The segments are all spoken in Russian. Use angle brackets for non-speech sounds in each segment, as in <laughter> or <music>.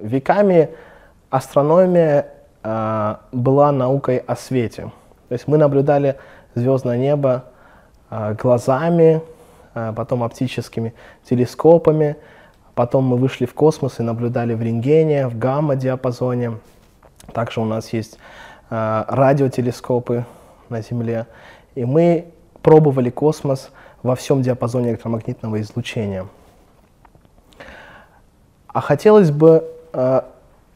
Веками астрономия э, была наукой о свете. То есть мы наблюдали звездное небо э, глазами, э, потом оптическими телескопами, потом мы вышли в космос и наблюдали в рентгене, в гамма-диапазоне. Также у нас есть э, радиотелескопы на Земле. И мы пробовали космос во всем диапазоне электромагнитного излучения. А хотелось бы э,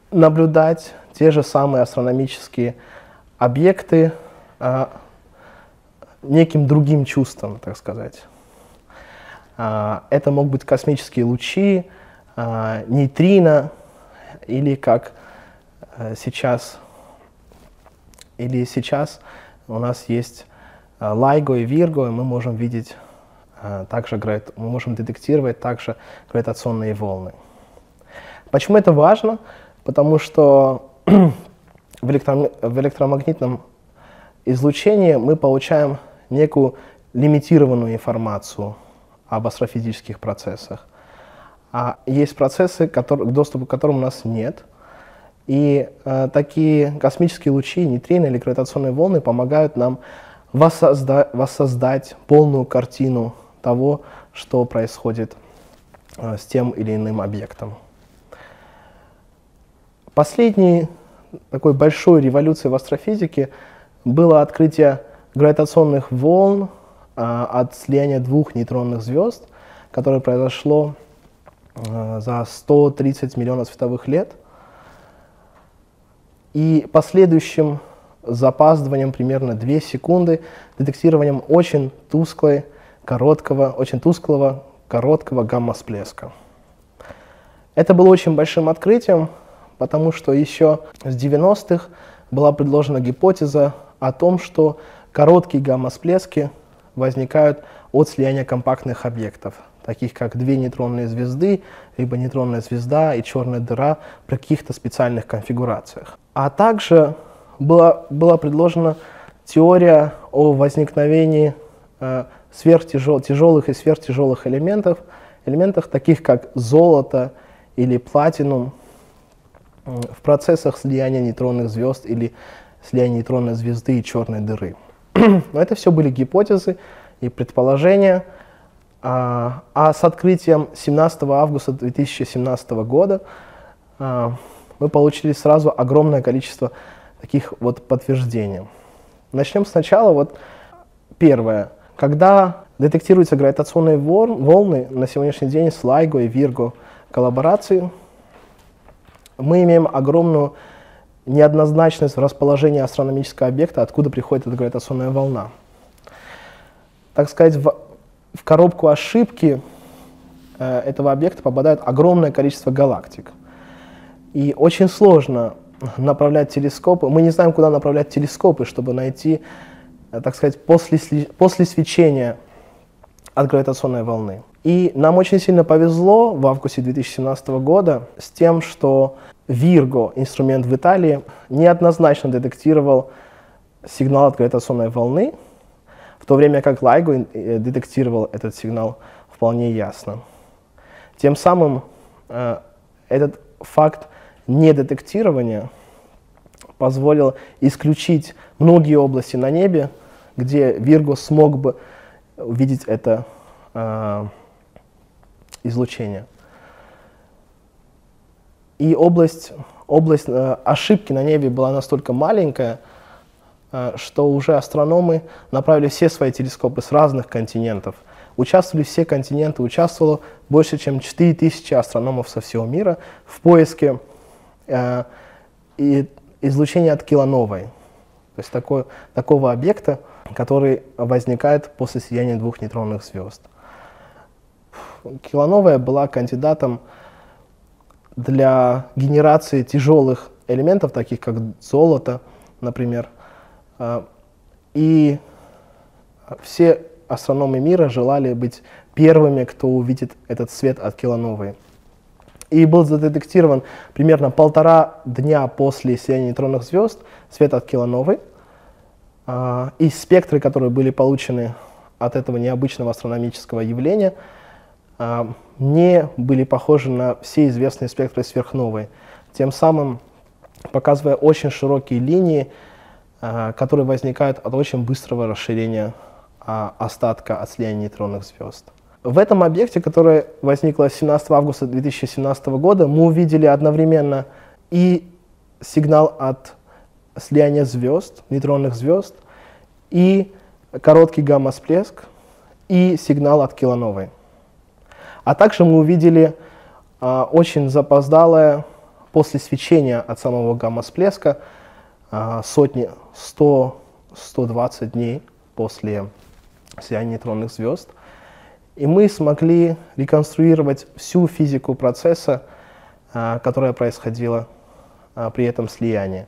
наблюдать те же самые астрономические объекты э, неким другим чувством, так сказать. Э, это могут быть космические лучи, э, нейтрино, или как э, сейчас, или сейчас у нас есть э, LIGO и Virgo, и мы можем видеть э, также, мы можем детектировать также гравитационные волны. Почему это важно? Потому что <clears throat> в, электро, в электромагнитном излучении мы получаем некую лимитированную информацию об астрофизических процессах. А есть процессы, которые, к доступу к которым у нас нет. И э, такие космические лучи, нейтрино или гравитационные волны помогают нам воссозда воссоздать полную картину того, что происходит э, с тем или иным объектом. Последней такой большой революцией в астрофизике было открытие гравитационных волн а, от слияния двух нейтронных звезд, которое произошло а, за 130 миллионов световых лет. И последующим запаздыванием примерно 2 секунды, детектированием очень тусклой, короткого, очень тусклого, короткого гамма-всплеска. Это было очень большим открытием, потому что еще с 90-х была предложена гипотеза о том, что короткие гамма-всплески возникают от слияния компактных объектов, таких как две нейтронные звезды, либо нейтронная звезда и черная дыра при каких-то специальных конфигурациях. А также была, была предложена теория о возникновении э, сверхтяжелых и сверхтяжелых элементов, элементах таких как золото или платинум, в процессах слияния нейтронных звезд или слияния нейтронной звезды и черной дыры. <clears throat> Но это все были гипотезы и предположения. А, а с открытием 17 августа 2017 года а, мы получили сразу огромное количество таких вот подтверждений. Начнем сначала. Вот первое. Когда детектируются гравитационные волны на сегодняшний день с LIGO и Virgo коллаборации, мы имеем огромную неоднозначность в расположении астрономического объекта, откуда приходит эта гравитационная волна. Так сказать, в, в коробку ошибки э, этого объекта попадает огромное количество галактик. И очень сложно направлять телескопы. Мы не знаем, куда направлять телескопы, чтобы найти, э, так сказать, после, после свечения от гравитационной волны. И нам очень сильно повезло в августе 2017 года с тем, что Virgo, инструмент в Италии, неоднозначно детектировал сигнал от гравитационной волны, в то время как LIGO э, детектировал этот сигнал вполне ясно. Тем самым э, этот факт недетектирования позволил исключить многие области на небе, где Virgo смог бы увидеть это э, излучения. И область, область э, ошибки на небе была настолько маленькая, э, что уже астрономы направили все свои телескопы с разных континентов. Участвовали все континенты, участвовало больше, чем 4000 астрономов со всего мира в поиске э, излучения от килоновой, то есть такой, такого объекта, который возникает после сияния двух нейтронных звезд. Килоновая была кандидатом для генерации тяжелых элементов, таких как золото, например. А, и все астрономы мира желали быть первыми, кто увидит этот свет от килоновой. И был задетектирован примерно полтора дня после сияния нейтронных звезд свет от килоновой. А, и спектры, которые были получены от этого необычного астрономического явления – не были похожи на все известные спектры сверхновой, тем самым показывая очень широкие линии, а, которые возникают от очень быстрого расширения а, остатка от слияния нейтронных звезд. В этом объекте, который возникло 17 августа 2017 года, мы увидели одновременно и сигнал от слияния звезд, нейтронных звезд, и короткий гамма-всплеск, и сигнал от килоновой. А также мы увидели а, очень запоздалое после свечения от самого гамма-всплеска а, сотни, 100-120 дней после сияния нейтронных звезд. И мы смогли реконструировать всю физику процесса, а, которая происходила а, при этом слиянии.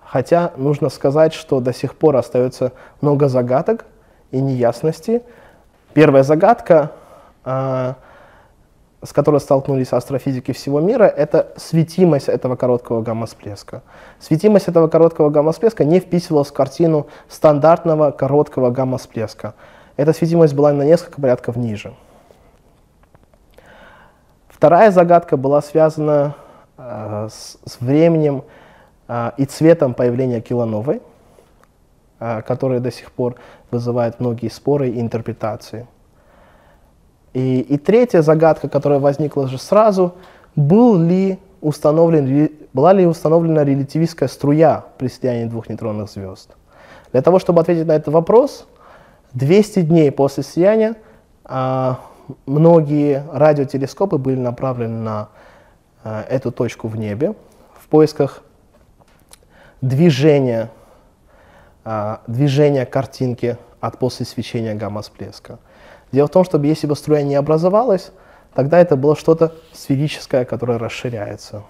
Хотя нужно сказать, что до сих пор остается много загадок и неясностей. Первая загадка а, с которой столкнулись астрофизики всего мира, это светимость этого короткого гамма-всплеска. Светимость этого короткого гамма-всплеска не вписывалась в картину стандартного короткого гамма-всплеска. Эта светимость была на несколько порядков ниже. Вторая загадка была связана э, с, с временем э, и цветом появления килоновой, э, которые до сих пор вызывают многие споры и интерпретации. И, и третья загадка, которая возникла же сразу, был ли установлен, была ли установлена релятивистская струя при слиянии двух нейтронных звезд. Для того, чтобы ответить на этот вопрос, 200 дней после слияния а, многие радиотелескопы были направлены на а, эту точку в небе в поисках движения, а, движения картинки от после свечения гамма-всплеска. Дело в том, что если бы струя не образовалась, тогда это было что-то сферическое, которое расширяется,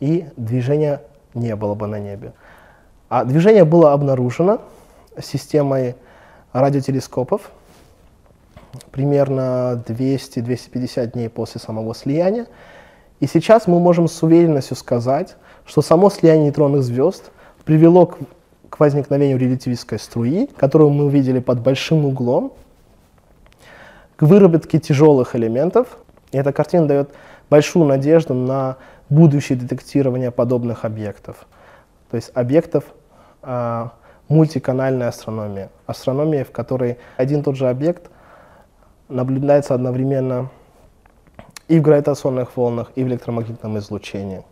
и движения не было бы на небе. А движение было обнаружено системой радиотелескопов примерно 200-250 дней после самого слияния. И сейчас мы можем с уверенностью сказать, что само слияние нейтронных звезд привело к, к возникновению релятивистской струи, которую мы увидели под большим углом, к выработке тяжелых элементов. И эта картина дает большую надежду на будущее детектирование подобных объектов. То есть объектов э, мультиканальной астрономии. Астрономии, в которой один и тот же объект наблюдается одновременно и в гравитационных волнах, и в электромагнитном излучении.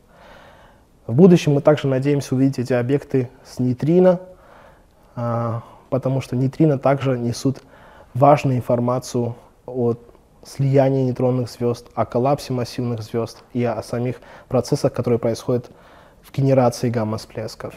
В будущем мы также надеемся увидеть эти объекты с нейтрино, э, потому что нейтрино также несут важную информацию о слиянии нейтронных звезд, о коллапсе массивных звезд и о самих процессах, которые происходят в генерации гамма-всплесков.